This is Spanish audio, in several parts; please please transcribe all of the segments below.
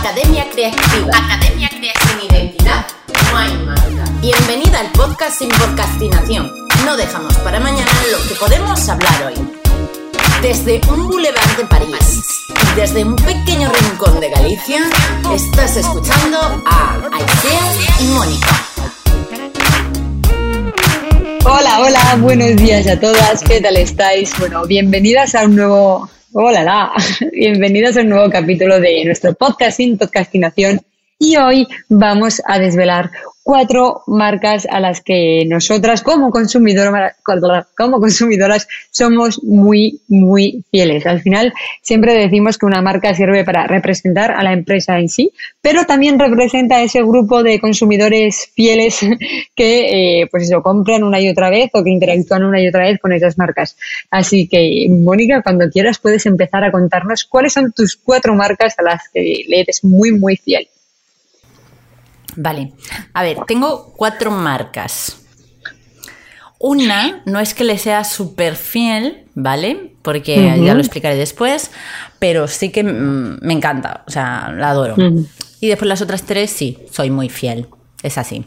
Academia Creativa. Academia Creativa. Sin identidad no hay marca. Bienvenida al podcast sin podcastinación. No dejamos para mañana lo que podemos hablar hoy. Desde un boulevard de París y desde un pequeño rincón de Galicia, estás escuchando a Aisea y Mónica. Hola, hola, buenos días a todas, ¿qué tal estáis? Bueno, bienvenidas a un nuevo Hola, bienvenidos a un nuevo capítulo de nuestro podcast sin podcastinación y hoy vamos a desvelar cuatro marcas a las que nosotras como, consumidoras, como consumidoras somos muy, muy fieles. Al final siempre decimos que una marca sirve para representar a la empresa en sí, pero también representa a ese grupo de consumidores fieles que eh, pues eso, compran una y otra vez o que interactúan una y otra vez con esas marcas. Así que, Mónica, cuando quieras puedes empezar a contarnos cuáles son tus cuatro marcas a las que le eres muy, muy fiel. Vale, a ver, tengo cuatro marcas. Una no es que le sea súper fiel, ¿vale? Porque ya lo explicaré después, pero sí que mm, me encanta, o sea, la adoro. Y después las otras tres sí, soy muy fiel, es así.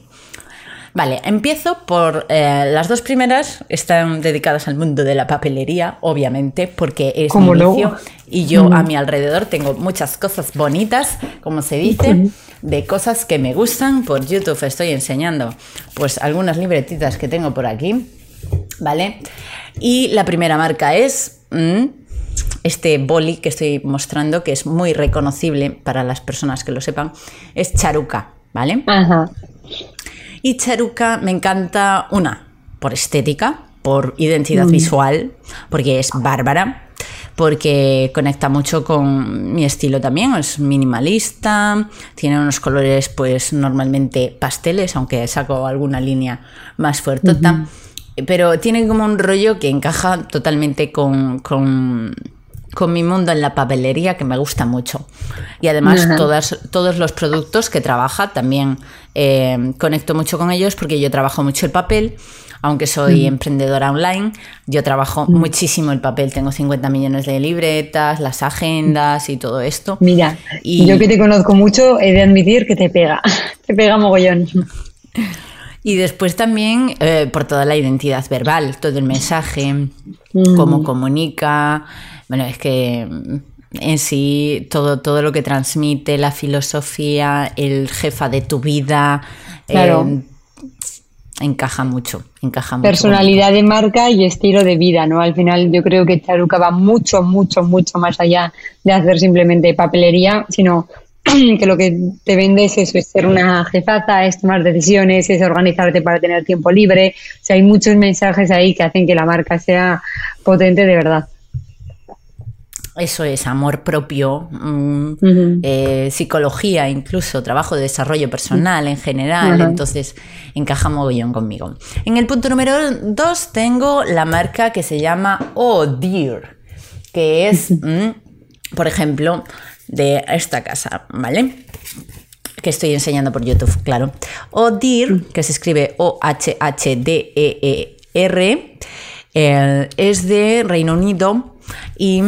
Vale, empiezo por eh, las dos primeras, están dedicadas al mundo de la papelería, obviamente, porque es mi inicio y yo a mi alrededor tengo muchas cosas bonitas, como se dice de cosas que me gustan. Por YouTube estoy enseñando pues algunas libretitas que tengo por aquí, ¿vale? Y la primera marca es mm, este boli que estoy mostrando, que es muy reconocible para las personas que lo sepan, es Charuca, ¿vale? Ajá. Y Charuca me encanta una, por estética, por identidad mm. visual, porque es bárbara porque conecta mucho con mi estilo también, es minimalista, tiene unos colores pues normalmente pasteles, aunque saco alguna línea más fuerte, pero tiene como un rollo que encaja totalmente con, mi mundo en la papelería que me gusta mucho. Y además todos los productos que trabaja también eh, conecto mucho con ellos porque yo trabajo mucho el papel aunque soy emprendedora online, yo trabajo muchísimo el papel. Tengo 50 millones de libretas, las agendas y todo esto. Mira, y yo que te conozco mucho, he de admitir que te pega, te pega mogollón. Y después también eh, por toda la identidad verbal, todo el mensaje, cómo comunica. Bueno, es que en sí todo, todo lo que transmite, la filosofía, el jefa de tu vida. Claro. Eh, encaja mucho, encaja mucho. Personalidad de marca y estilo de vida, ¿no? Al final yo creo que Charuca va mucho, mucho, mucho más allá de hacer simplemente papelería, sino que lo que te vende es eso, es ser una jefaza, es tomar decisiones, es organizarte para tener tiempo libre. O sea, hay muchos mensajes ahí que hacen que la marca sea potente de verdad. Eso es amor propio, mm, eh, psicología, incluso trabajo de desarrollo personal en general. Entonces encaja mogollón conmigo. En el punto número dos tengo la marca que se llama Oh Dear, que es, mm, por ejemplo, de esta casa, ¿vale? Que estoy enseñando por YouTube, claro. Dear, que se escribe O-H-H-D-E-E-R, eh, es de Reino Unido y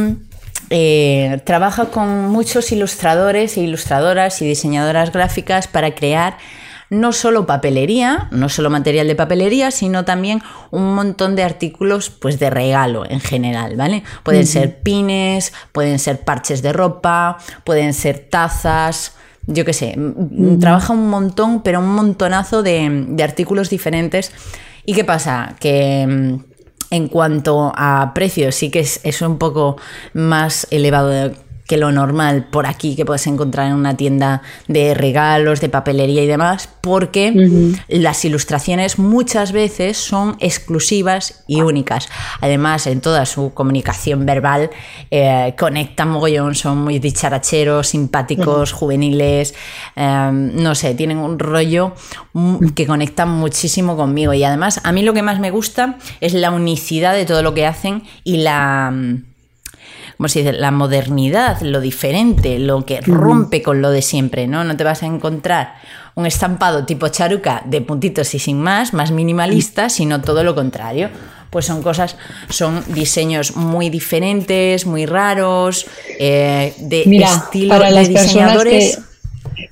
eh, trabaja con muchos ilustradores e ilustradoras y diseñadoras gráficas para crear no solo papelería, no solo material de papelería, sino también un montón de artículos pues de regalo en general, ¿vale? Pueden ser pines, pueden ser parches de ropa, pueden ser tazas, yo qué sé, trabaja un montón, pero un montonazo de, de artículos diferentes. ¿Y qué pasa? Que mm, en cuanto a precios, sí que es, es un poco más elevado que lo normal por aquí que puedes encontrar en una tienda de regalos, de papelería y demás, porque las ilustraciones muchas veces son exclusivas y únicas. Además, en toda su comunicación verbal eh, conectan mogollón, son muy dicharacheros, simpáticos, juveniles, em, no sé, tienen un rollo que conecta muchísimo conmigo. Y además, a mí lo que más me gusta es la unicidad de todo lo que hacen y la como se dice, la modernidad, lo diferente, lo que rompe con lo de siempre, ¿no? No te vas a encontrar un estampado tipo charuca de puntitos y sin más, más minimalista, sino todo lo contrario. Pues son cosas, son diseños muy diferentes, muy raros, eh, de estilo de diseñadores.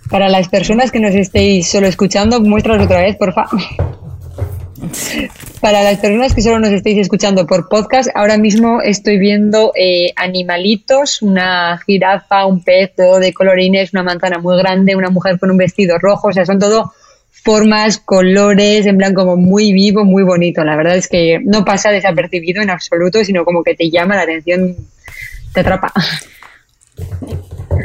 Para las personas que nos estéis solo escuchando, muéstranos otra vez, por favor. Para las personas que solo nos estéis escuchando por podcast, ahora mismo estoy viendo eh, animalitos, una jirafa, un pez, todo de colorines, una manzana muy grande, una mujer con un vestido rojo, o sea, son todo formas, colores, en plan como muy vivo, muy bonito. La verdad es que no pasa desapercibido en absoluto, sino como que te llama la atención, te atrapa.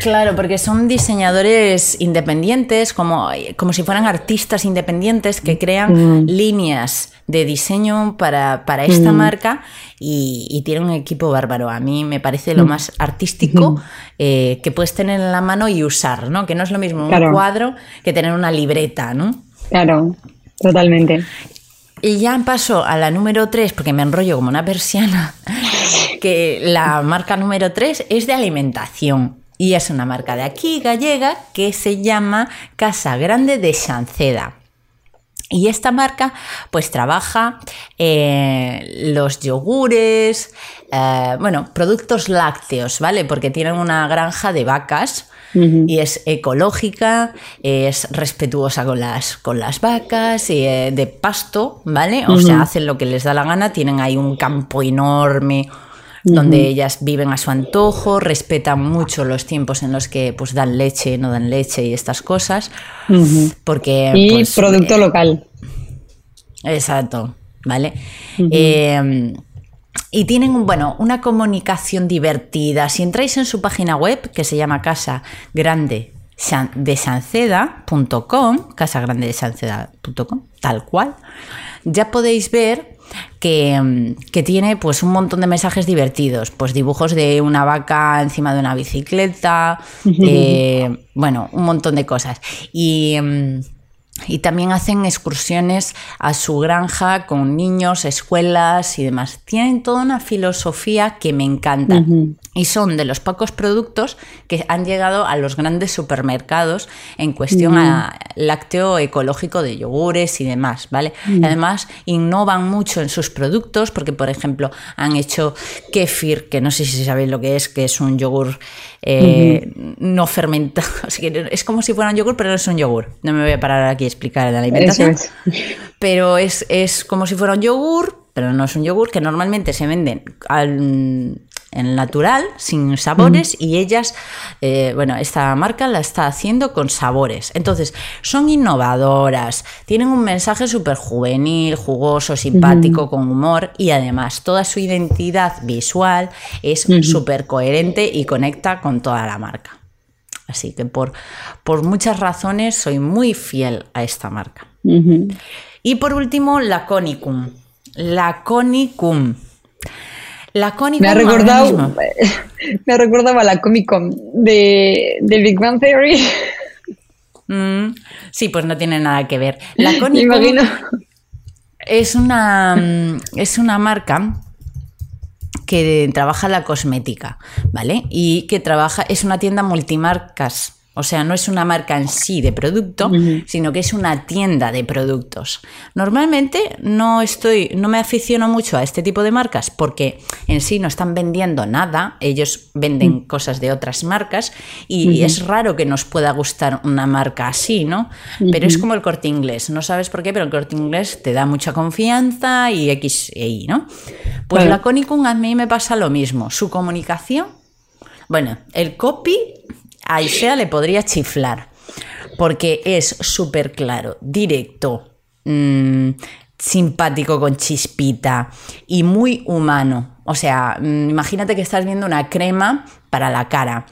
Claro, porque son diseñadores independientes, como, como si fueran artistas independientes que crean mm. líneas de diseño para, esta mm. marca y, y, tienen un equipo bárbaro. A mí me parece lo mm. más artístico eh, que puedes tener en la mano y usar, ¿no? Que no es lo mismo un cuadro que tener una libreta, ¿no? Claro, totalmente. Y ya paso a la número 3, porque me enrollo como una persiana, que la marca número 3 es de alimentación. Y es una marca de aquí, gallega, que se llama Casa Grande de Chanceda. Y esta marca pues trabaja eh, los yogures, eh, bueno, productos lácteos, ¿vale? Porque tienen una granja de vacas y es ecológica, es respetuosa con las, con las vacas, y, eh, de pasto, ¿vale? O sea, hacen lo que les da la gana, tienen ahí un campo enorme donde ellas viven a su antojo, respetan mucho los tiempos en los que pues dan leche, no dan leche y estas cosas. Porque, y pues, producto eh, local. Exacto, ¿vale? Eh, y tienen bueno, una comunicación divertida. Si entráis en su página web, que se llama Casa Grande de Sanceda.com, casagrandedsanceda.com, tal cual, ya podéis ver que, tiene pues un montón de mensajes divertidos, pues dibujos de una vaca encima de una bicicleta, eh, bueno, un montón de cosas. Y, mm, y también hacen excursiones a su granja con niños, escuelas y demás. Tienen toda una filosofía que me encanta. Y son de los pocos productos que han llegado a los grandes supermercados en cuestión a lácteo ecológico de yogures y demás, ¿vale? Además, innovan mucho en sus productos porque, por ejemplo, han hecho kefir, que no sé si sabéis lo que es, que es un yogur eh, no fermentado. es como si fuera un yogur, pero no es un yogur. No me voy a parar aquí a explicar la alimentación. Pero es, es como si fuera un yogur, pero no es un yogur, que normalmente se venden al, en natural, sin sabores, y ellas, eh, bueno, esta marca la está haciendo con sabores. Entonces, son innovadoras, tienen un mensaje súper juvenil, jugoso, simpático, con humor, y además toda su identidad visual es súper coherente y conecta con toda la marca. Así que por, por muchas razones soy muy fiel a esta marca. Y por último, la Conicum. La Conicum. La Comic me ha recordado, me ha recordado a la Comic Con de, Big Bang Theory. Mm, sí, pues no tiene nada que ver. La Comic Con es una, mm, es una marca que trabaja la cosmética, ¿vale? Y que trabaja, es una tienda multimarcas o sea, no es una marca en sí de producto, sino que es una tienda de productos. Normalmente no estoy, no me aficiono mucho a este tipo de marcas porque en sí no están vendiendo nada, ellos venden cosas de otras marcas y es raro que nos pueda gustar una marca así, ¿no? Pero es como el corte inglés, no sabes por qué, pero el corte inglés te da mucha confianza y X e Y, ¿no? Pues la Conicum a mí me pasa lo mismo, su comunicación, bueno, el copy a Isea le podría chiflar, porque es súper claro, directo, mm, simpático con chispita y muy humano. O sea, mm, imagínate que estás viendo una crema para la cara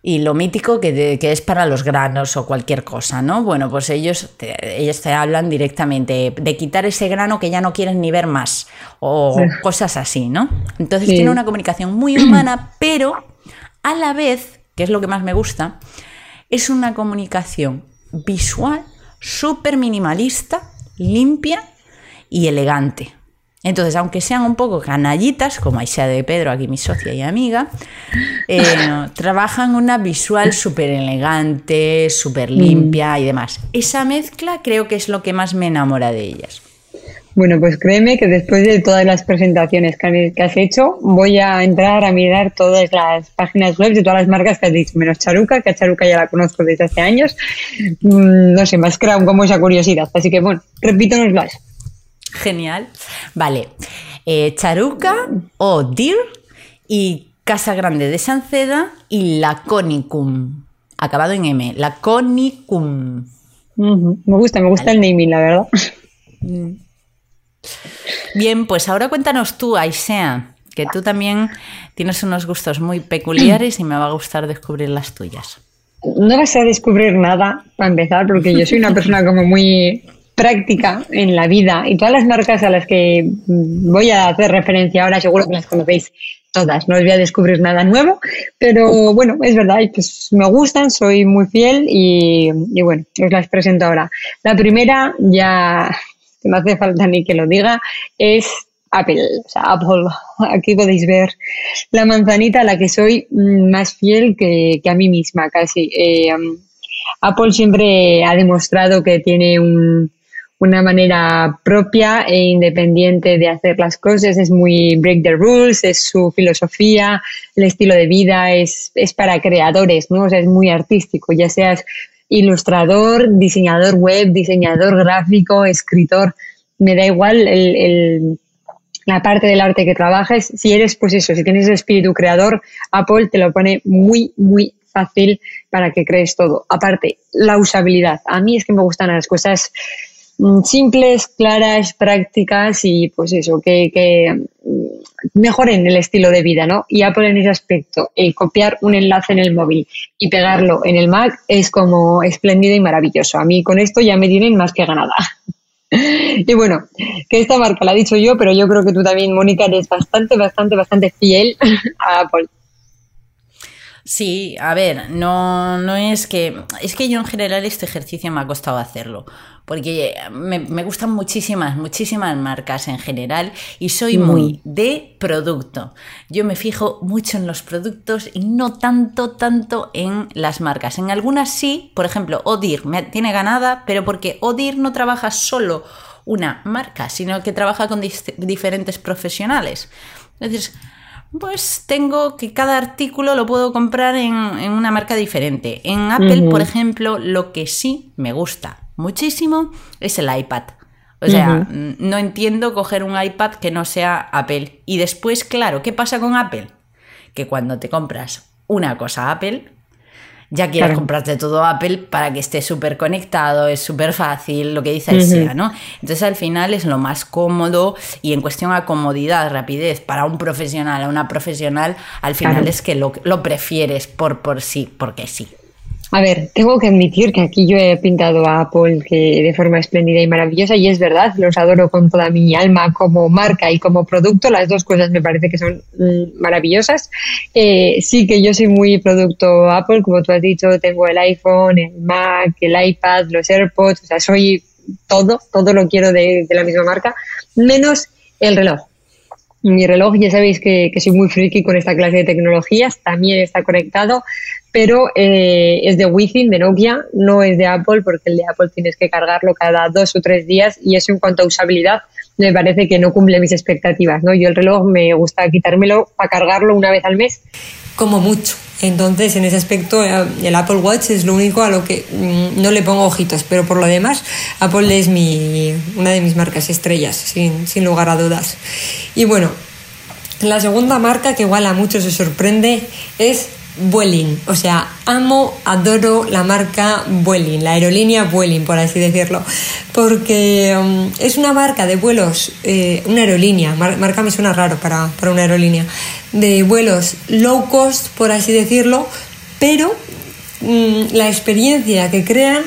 y lo mítico que, es para los granos o cualquier cosa, ¿no? Bueno, pues ellos te, ellos te hablan directamente de quitar ese grano que ya no quieren ni ver más o cosas así, ¿no? Entonces tiene una comunicación muy humana, pero a la vez que es lo que más me gusta, es una comunicación visual súper minimalista, limpia y elegante. Entonces, aunque sean un poco canallitas, como Aisha de Pedro, aquí mi socia y amiga, eh, trabajan una visual súper elegante, súper limpia y demás. Esa mezcla creo que es lo que más me enamora de ellas. Bueno, pues créeme que después de todas las presentaciones que has hecho, voy a entrar a mirar todas las páginas web de todas las marcas que has dicho, menos Charuca, que a Charuca ya la conozco desde hace años. Mm, no sé, me has creado como esa curiosidad. Así que bueno, repítanoslas. Genial. Vale. Eh, Charuca o Dir y Casa Grande de Sanceda y Laconicum. Acabado en M. Laconicum. Me gusta, me gusta el naming, la verdad. Mm. Bien, pues ahora cuéntanos tú, Aisea, que tú también tienes unos gustos muy peculiares y me va a gustar descubrir las tuyas. No vas a descubrir nada, para empezar, porque yo soy una persona como muy práctica en la vida y todas las marcas a las que voy a hacer referencia ahora seguro que las conocéis todas, no os voy a descubrir nada nuevo, pero bueno, es verdad, pues me gustan, soy muy fiel y, y bueno, os las presento ahora. La primera ya no hace falta ni que lo diga, es Apple. O sea, Apple, aquí podéis ver la manzanita a la que soy más fiel que, a mí misma, casi. Eh, Apple siempre ha demostrado que tiene una manera propia e independiente de hacer las cosas, es muy break the rules, es su filosofía, el estilo de vida es, es para creadores, ¿no? O sea, es muy artístico, ya seas ilustrador, diseñador web, diseñador gráfico, escritor, me da igual el, la parte del arte que trabajes, si eres pues eso, si tienes el espíritu creador, Apple te lo pone muy, muy fácil para que crees todo. Aparte, la usabilidad. A mí es que me gustan las cosas mm, simples, claras, prácticas y pues eso, que, que mejoren el estilo de vida, ¿no? Y Apple en ese aspecto, copiar un enlace en el móvil y pegarlo en el Mac es como espléndido y maravilloso. A mí con esto ya me tienen más que ganada. Y bueno, que esta marca la he dicho yo, pero yo creo que tú también, Mónica, eres bastante, bastante, bastante fiel a Apple. Sí, a ver, no, no es que. Es que yo en general este ejercicio me ha costado hacerlo. Porque me, gustan muchísimas, muchísimas marcas en general y soy mm. muy de producto. Yo me fijo mucho en los productos y no tanto, tanto en las marcas. En algunas sí, por ejemplo, Odir me tiene ganada, pero porque Odir no trabaja solo una marca, sino que trabaja con diferentes profesionales. Entonces, pues tengo que cada artículo lo puedo comprar en, una marca diferente. En Apple, por ejemplo, lo que sí me gusta muchísimo es el iPad. O sea, no entiendo coger un iPad que no sea Apple. Y después, claro, ¿qué pasa con Apple? Que cuando te compras una cosa Apple, ya quieres comprarte todo Apple para que esté súper conectado, es súper fácil, lo que dice el SEA, ¿no? Entonces al final es lo más cómodo y en cuestión a comodidad, rapidez, para un profesional, a una profesional, al final es que lo, lo prefieres por, por sí, porque sí. A ver, tengo que admitir que aquí yo he pintado a Apple que de forma espléndida y maravillosa y es verdad, los adoro con toda mi alma como marca y como producto, las dos cosas me parece que son mm, maravillosas. Eh, sí que yo soy muy producto Apple, como tú has dicho, tengo el iPhone, el Mac, el iPad, los AirPods, o sea, soy todo, todo lo quiero de, de la misma marca, menos el reloj. Mi reloj, ya sabéis que, que, soy muy friki con esta clase de tecnologías, también está conectado, pero eh, es de Wi-Fi, de Nokia, no es de Apple, porque el de Apple tienes que cargarlo cada dos o tres días y eso en cuanto a usabilidad me parece que no cumple mis expectativas. ¿no? Yo el reloj me gusta quitármelo para cargarlo una vez al mes. Como mucho. Entonces, en ese aspecto, eh, el Apple Watch es lo único a lo que mm, no le pongo ojitos, pero por lo demás, Apple es mi, una de mis marcas estrellas, sin, sin lugar a dudas. Y bueno, la segunda marca que igual a muchos se sorprende es Vueling. O sea, amo, adoro la marca Vueling, la aerolínea Vueling, por así decirlo. Porque um, es una marca de vuelos, eh, una aerolínea, marca me suena raro para, para, una aerolínea, de vuelos low cost, por así decirlo, pero mm, la experiencia que crean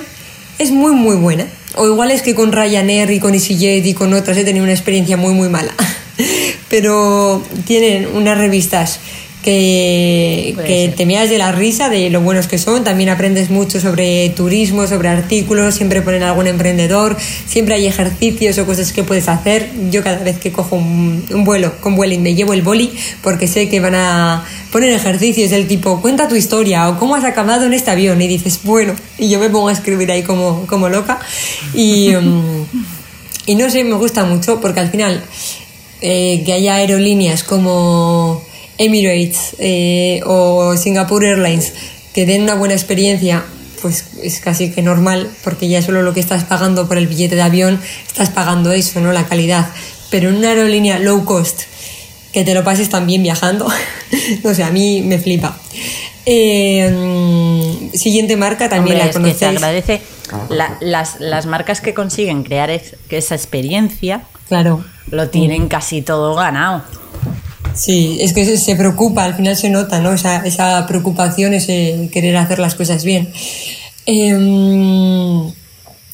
es muy, muy buena. O igual es que con Ryanair y con EasyJet y con otras he tenido una experiencia muy, muy mala. pero tienen unas revistas que, que te miras de la risa de lo buenos que son. También aprendes mucho sobre turismo, sobre artículos, siempre ponen algún emprendedor, siempre hay ejercicios o cosas que puedes hacer. Yo cada vez que cojo un, vuelo con Vueling me llevo el boli porque sé que van a poner ejercicios del tipo cuenta tu historia o cómo has acabado en este avión y dices bueno y yo me pongo a escribir ahí como, como loca y... Um, y no sé, me gusta mucho porque al final eh, que haya aerolíneas como Emirates eh, o Singapore Airlines que den una buena experiencia, pues es casi que normal, porque ya solo lo que estás pagando por el billete de avión, estás pagando eso, ¿no? La calidad. Pero en una aerolínea low cost, que te lo pases también viajando, no sé, a mí me flipa. Eh, siguiente marca también la conocéis. se agradece las, las, marcas que consiguen crear esa experiencia. Claro. Lo tienen casi todo ganado. Sí, es que se preocupa, al final se nota, ¿no? Esa, esa preocupación, ese querer hacer las cosas bien. Eh,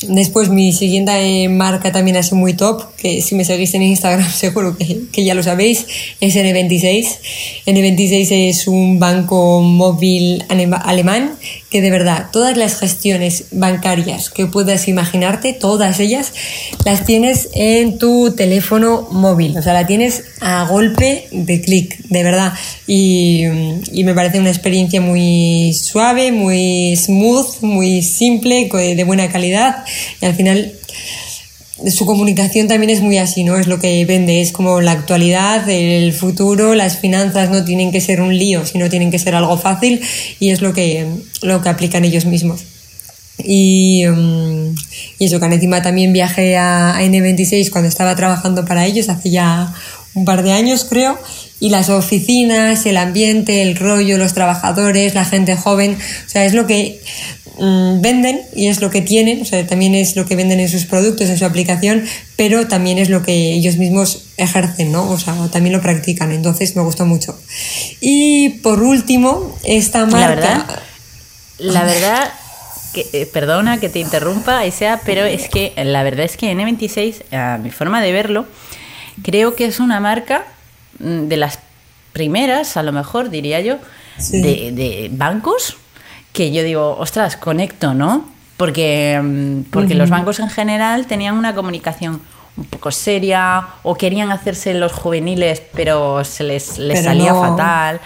Después mi siguiente eh, marca también sido muy top, que si me seguís en Instagram seguro que, que, ya lo sabéis, es N26. N26 es un banco móvil alemán que de verdad todas las gestiones bancarias que puedas imaginarte, todas ellas, las tienes en tu teléfono móvil. O sea, la tienes a golpe de clic, de verdad. Y, y me parece una experiencia muy suave, muy smooth, muy simple, de buena calidad y al final su comunicación también es muy así, ¿no? Es lo que vende, es como la actualidad, el futuro, las finanzas no tienen que ser un lío, sino tienen que ser algo fácil y es lo que, lo que aplican ellos mismos. Y, mm, y eso, que encima también viajé a N26 cuando estaba trabajando para ellos, hace ya un par de años creo, y las oficinas, el ambiente, el rollo, los trabajadores, la gente joven, o sea, es lo que Mm, venden y es lo que tienen, o sea, también es lo que venden en sus productos, en su aplicación, pero también es lo que ellos mismos ejercen, ¿no? O sea, también lo practican, entonces me gustó mucho. Y por último, esta marca... La verdad, la verdad que, eh, perdona que te interrumpa, sea pero es que la verdad es que N26, a mi forma de verlo, creo que es una marca mm, de las primeras, a lo mejor diría yo, de, de bancos que yo digo, ostras, conecto, ¿no? Porque, mm, porque los bancos en general tenían una comunicación un poco seria o querían hacerse los juveniles, pero se les, les salía fatal.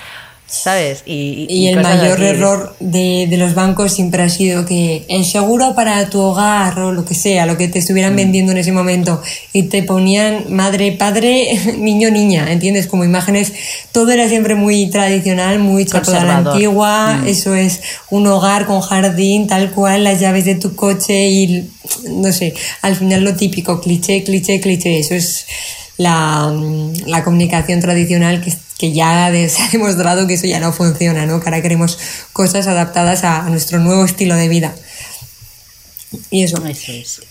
¿Sabes? Y, el mayor error de, de, los bancos siempre ha sido que el seguro para tu hogar o lo que sea, lo que te estuvieran mm. vendiendo en ese momento, y te ponían madre, padre, niño, niña, ¿entiendes? Como imágenes, todo era siempre muy tradicional, muy chato la antigua, mm. eso es un hogar con jardín, tal cual, las llaves de tu coche y, no sé, al final lo típico, cliché, cliché, cliché, eso es la, la comunicación tradicional que que ya se ha demostrado que eso ya no funciona, ¿no? Que ahora queremos cosas adaptadas a, nuestro nuevo estilo de vida. Y eso. es.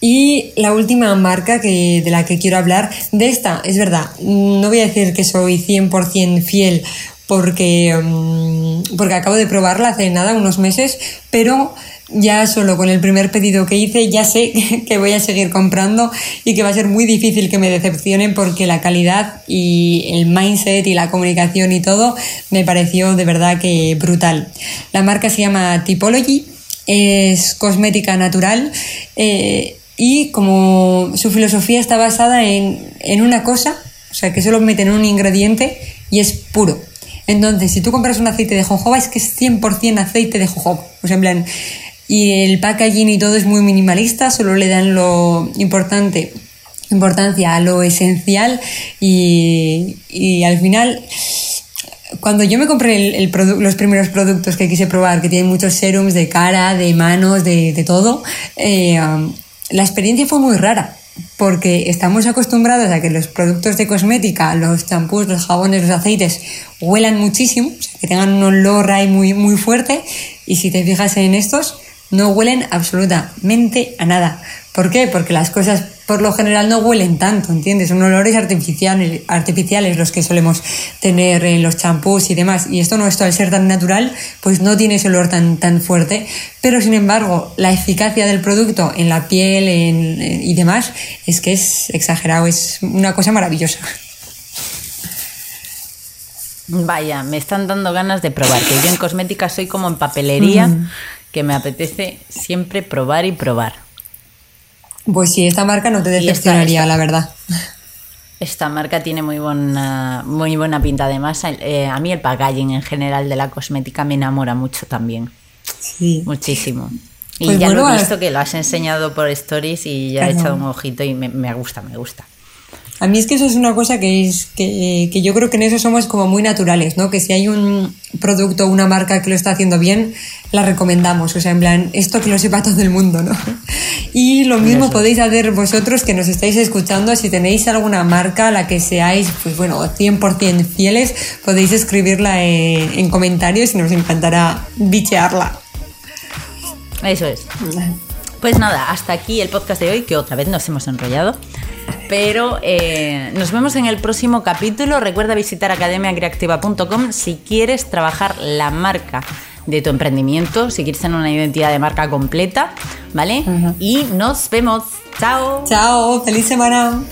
Y la última marca que, de la que quiero hablar, de esta, es verdad, no voy a decir que soy 100% fiel porque, mm, porque acabo de probarla hace nada, unos meses, pero ya solo con el primer pedido que hice ya sé que voy a seguir comprando y que va a ser muy difícil que me decepcionen porque la calidad y el mindset y la comunicación y todo me pareció de verdad que brutal. La marca se llama Typology, es cosmética natural eh, y como su filosofía está basada en, en una cosa, o sea que solo meten un ingrediente y es puro. Entonces, si tú compras un aceite de jojoba, es que es 100% aceite de jojoba. O sea, en plan, y el packaging y todo es muy minimalista, solo le dan lo importante importancia a lo esencial y, y al final cuando yo me compré el, los primeros productos que quise probar, que tienen muchos serums de cara, de manos, de, de todo, eh, um, la experiencia fue muy rara, porque estamos acostumbrados a que los productos de cosmética, los champús, los jabones, los aceites, huelan muchísimo, que tengan un olor ahí muy, muy fuerte, y si te fijas en estos, no huelen absolutamente a nada. ¿Por qué? Porque las cosas por lo general no huelen tanto, ¿entiendes? Son olores artificiales, artificiales los que solemos tener en los champús y demás. Y esto no, esto al ser tan natural, pues no tiene ese olor tan, tan fuerte. Pero sin embargo, la eficacia del producto en la piel y demás es que es exagerado, es una cosa maravillosa. Vaya, me están dando ganas de probar, que yo en cosmética soy como en papelería. Mm que me apetece siempre probar y probar. Pues sí, esta marca no te decepcionaría, la verdad. Esta marca tiene muy buena, muy buena pinta. Además, eh, a mí el packaging en general de la cosmética me enamora mucho también. Sí. Muchísimo. Y Pues ya lo he visto que lo has enseñado por stories y ya he echado un ojito y me, me gusta, me gusta. A mí es que eso es una cosa que es que, que yo creo que en eso somos como muy naturales, ¿no? Que si hay un producto o una marca que lo está haciendo bien, la recomendamos. O sea, en plan, esto que lo sepa todo el mundo, ¿no? Y lo mismo Eso. podéis hacer vosotros que nos estáis escuchando. Si tenéis alguna marca a la que seáis, pues bueno, 100% fieles, podéis escribirla en, en comentarios y nos encantará bichearla. Eso es. Pues nada, hasta aquí el podcast de hoy, que otra vez nos hemos enrollado. Pero eh, nos vemos en el próximo capítulo. Recuerda visitar academiacreativa.com si quieres trabajar la marca de tu emprendimiento, si quieres tener una identidad de marca completa, ¿vale? Y nos vemos. Chao. Chao, feliz semana.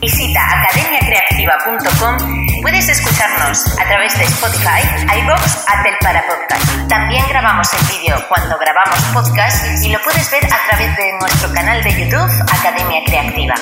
Visita academiacreativa.com. Puedes escucharnos a través de Spotify, iBox, Apple para Podcast. También grabamos el vídeo cuando grabamos podcast y lo puedes ver a través de nuestro canal de YouTube Academia Creativa.